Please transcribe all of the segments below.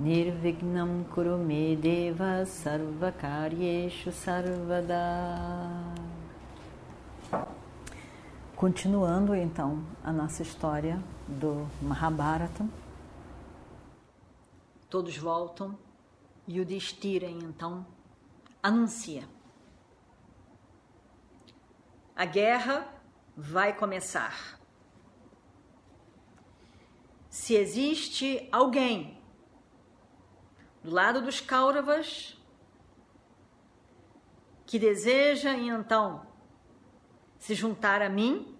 Nirvignam Kurume Deva Sarvakaryeshu Sarvada Continuando então a nossa história do Mahabharata. Todos voltam e o Destira então anuncia. A guerra vai começar. Se existe alguém do lado dos Kauravas que deseja então se juntar a mim,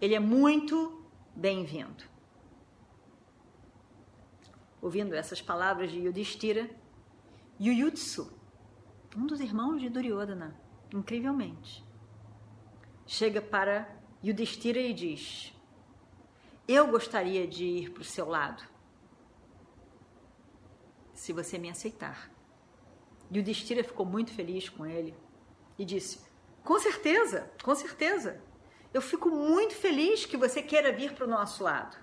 ele é muito bem-vindo. Ouvindo essas palavras de Yudhishthira, Yuyutsu, um dos irmãos de Duryodhana, incrivelmente, chega para Yudhishthira e diz: Eu gostaria de ir para o seu lado, se você me aceitar. Yudhishthira ficou muito feliz com ele e disse: com certeza, com certeza. Eu fico muito feliz que você queira vir para o nosso lado.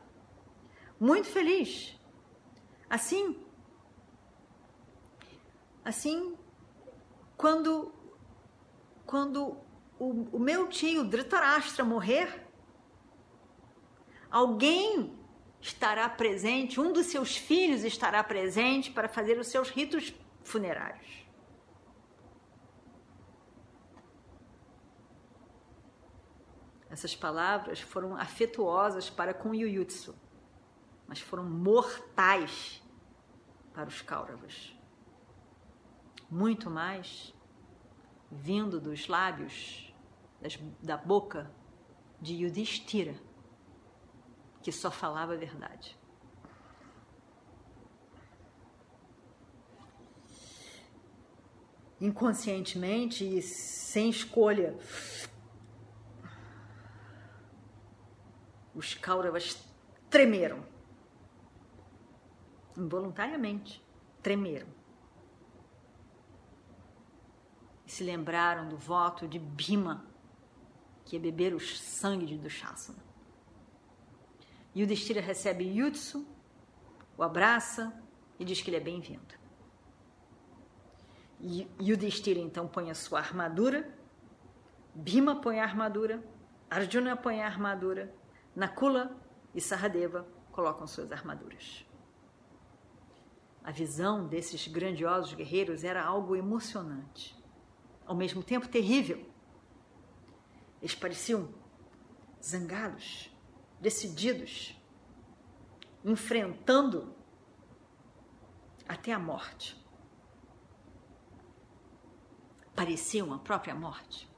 Muito feliz. Assim, assim, quando, quando o, o meu tio Dhritarashtra morrer, alguém estará presente, um dos seus filhos estará presente para fazer os seus ritos funerários. Essas palavras foram afetuosas para com Yuyutsu, mas foram mortais para os Kauravas. Muito mais vindo dos lábios, das, da boca de Yudhishthira, que só falava a verdade. Inconscientemente e sem escolha, os Kauravas tremeram. Involuntariamente, tremeram. E se lembraram do voto de Bhima, que ia beber o sangue de Dushasana. Yudhishthira recebe Yutsu, o abraça e diz que ele é bem-vindo. Yudhishthira então põe a sua armadura, Bhima põe a armadura, Arjuna põe a armadura Nakula e Saradeva colocam suas armaduras. A visão desses grandiosos guerreiros era algo emocionante, ao mesmo tempo terrível. Eles pareciam zangados, decididos, enfrentando até a morte. Pareciam a própria morte.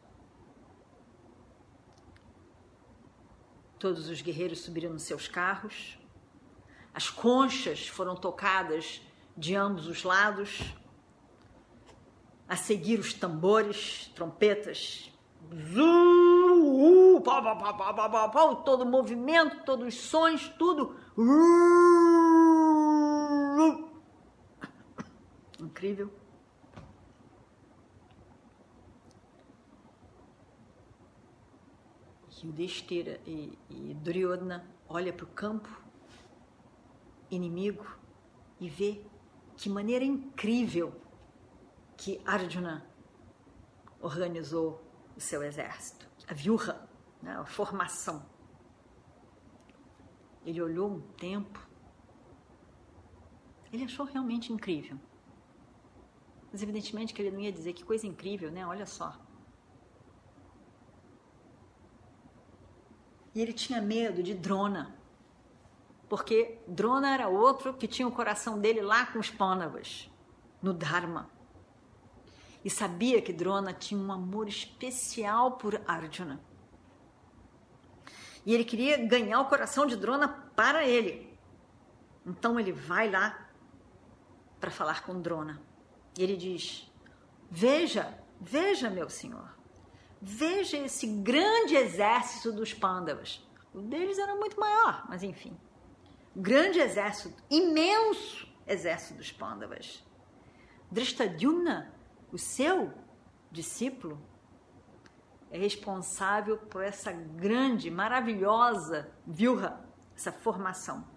Todos os guerreiros subiram nos seus carros. As conchas foram tocadas de ambos os lados. A seguir, os tambores, trompetas. Todo o movimento, todos os sons, tudo. Incrível. que o Destira e, e Duryodhana olha para o campo inimigo e vê que maneira incrível que Arjuna organizou o seu exército, a viurra, né, a formação. Ele olhou um tempo, ele achou realmente incrível. Mas evidentemente que ele não ia dizer que coisa incrível, né? Olha só. E ele tinha medo de Drona, porque Drona era outro que tinha o coração dele lá com os Pânavas, no Dharma. E sabia que Drona tinha um amor especial por Arjuna. E ele queria ganhar o coração de Drona para ele. Então ele vai lá para falar com Drona Ele diz: Veja, veja, meu senhor, veja esse grande exército dos Pandavas. O deles era muito maior, mas enfim. Grande exército, imenso exército dos Pandavas. Drishtadyumna, o seu discípulo, é responsável por essa grande, maravilhosa vilha, essa formação.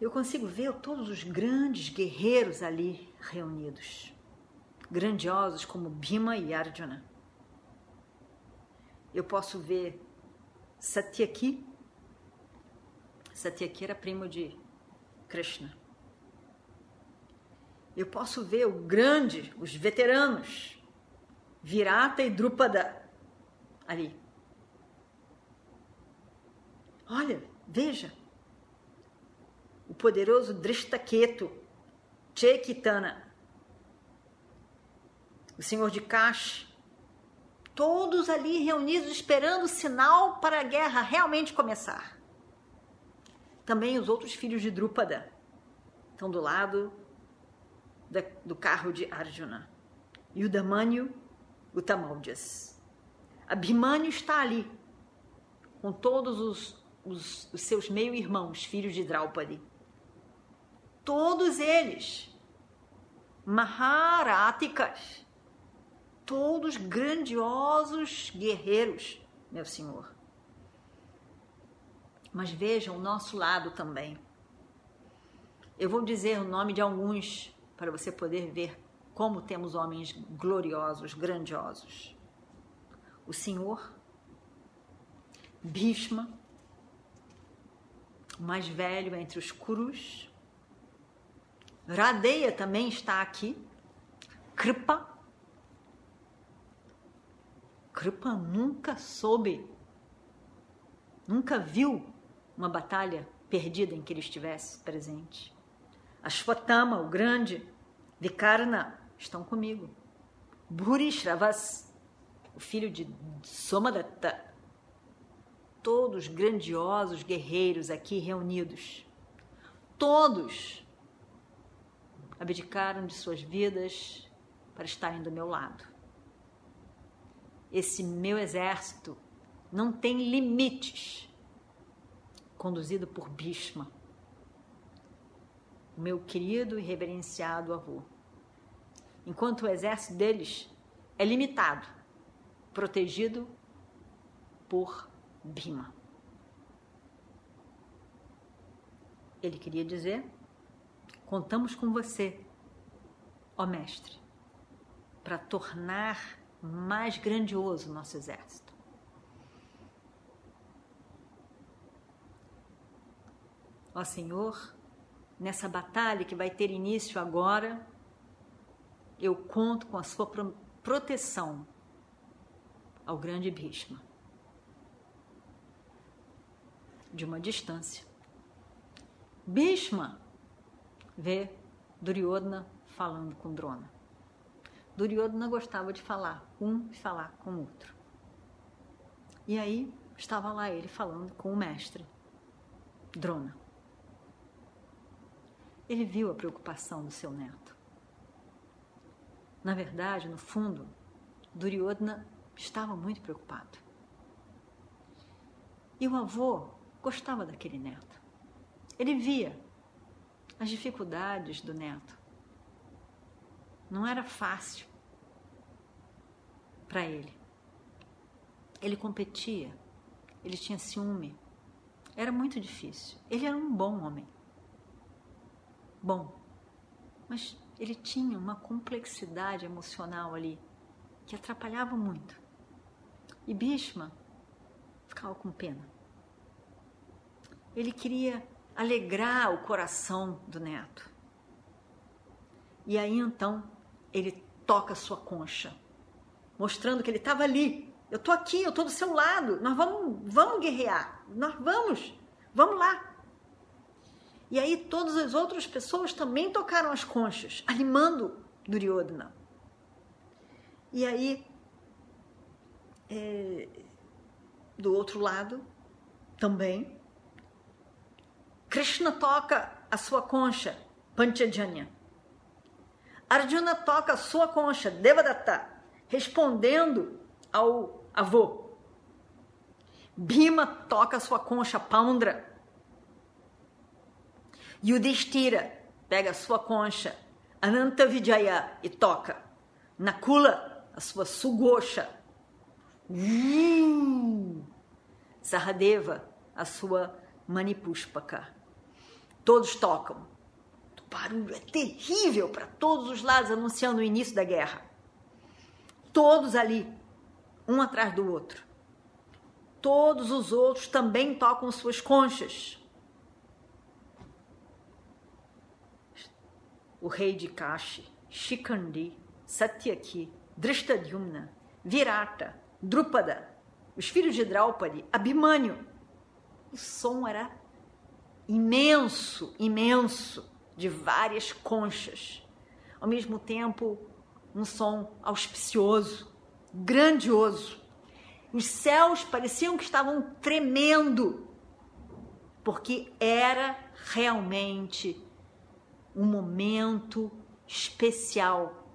Eu consigo ver todos os grandes guerreiros ali reunidos, grandiosos como Bhima e Arjuna. Eu posso ver Satyaki. Satyaki era primo de Krishna. Eu posso ver o grande, os veteranos, Virata e Drupada ali. Olha, veja. O poderoso Drishtaketu, Chekitana, o senhor de Kash, todos ali reunidos esperando o sinal para a guerra realmente começar. Também os outros filhos de Drupada estão do lado do carro de Arjuna. E o Damanyu o Tamaudias. Abhimanyu está ali, com todos os, os, os seus meio-irmãos, filhos de Draupadi. Todos eles, Maharáticas, todos grandiosos guerreiros, meu senhor. Mas vejam o nosso lado também. Eu vou dizer o nome de alguns para você poder ver como temos homens gloriosos, grandiosos. O Senhor, Bhishma, o mais velho entre os Kurus, Radeya também está aqui, Kripa. Kripa nunca soube, nunca viu uma batalha perdida em que ele estivesse presente. Ashwatthama, o grande, Vikarna, estão comigo. Bhurishravas, o filho de Somadatta, todos grandiosos guerreiros aqui reunidos. Todos abdicaram de suas vidas para estarem do meu lado. Esse meu exército não tem limites, conduzido por Bhishma, o meu querido e reverenciado avô enquanto o exército deles é limitado, protegido por Bima. Ele queria dizer: contamos com você, ó mestre, para tornar mais grandioso o nosso exército. Ó Senhor, nessa batalha que vai ter início agora, eu conto com a sua proteção ao grande Bhishma. De uma distância. Bhishma vê Duryodhana falando com Drona. Duryodhana gostava de falar um e falar com o outro. E aí estava lá ele falando com o mestre, Drona. Ele viu a preocupação do seu neto. Na verdade, no fundo, Duryodhana estava muito preocupado. E o avô gostava daquele neto. Ele via as dificuldades do neto. Não era fácil para ele. Ele competia, ele tinha ciúme. Era muito difícil. Ele era um bom homem. Bom, mas ele tinha uma complexidade emocional ali que atrapalhava muito. E Bhishma ficava com pena. Ele queria alegrar o coração do neto. E aí então ele toca sua concha, mostrando que ele estava ali. Eu estou aqui, eu estou do seu lado. Nós vamos, vamos guerrear. Nós vamos, vamos lá. E aí todas as outras pessoas também tocaram as conchas, animando Duryodhana. E aí, é, do outro lado, também, Krishna toca a sua concha, Panchajanya. Arjuna toca a sua concha, Devadatta, respondendo ao avô. Bhima toca a sua concha, Paundra. Yudhishthira pega a sua concha, Ananta Vijaya, e toca. Nakula, a sua sugosha. Uh! Sahadeva, a sua Manipushpaka. Todos tocam. O barulho é terrível para todos os lados, anunciando o início da guerra. Todos ali, um atrás do outro. Todos os outros também tocam suas conchas. O rei de Kashi, Shikandi, Satyaki, Drishtadyumna, Virata, Drupada, os filhos de Draupadi, Abhimanyu, o som era imenso, imenso, de várias conchas. Ao mesmo tempo, um som auspicioso, grandioso. Os céus pareciam que estavam tremendo, porque era realmente um momento especial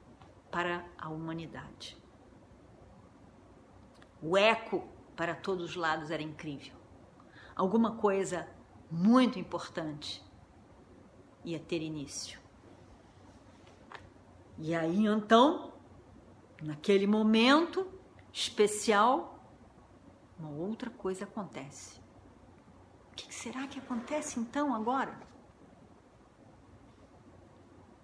para a humanidade. O eco para todos os lados era incrível alguma coisa muito importante ia ter início. E aí então, naquele momento especial, uma outra coisa acontece. O que será que acontece então agora?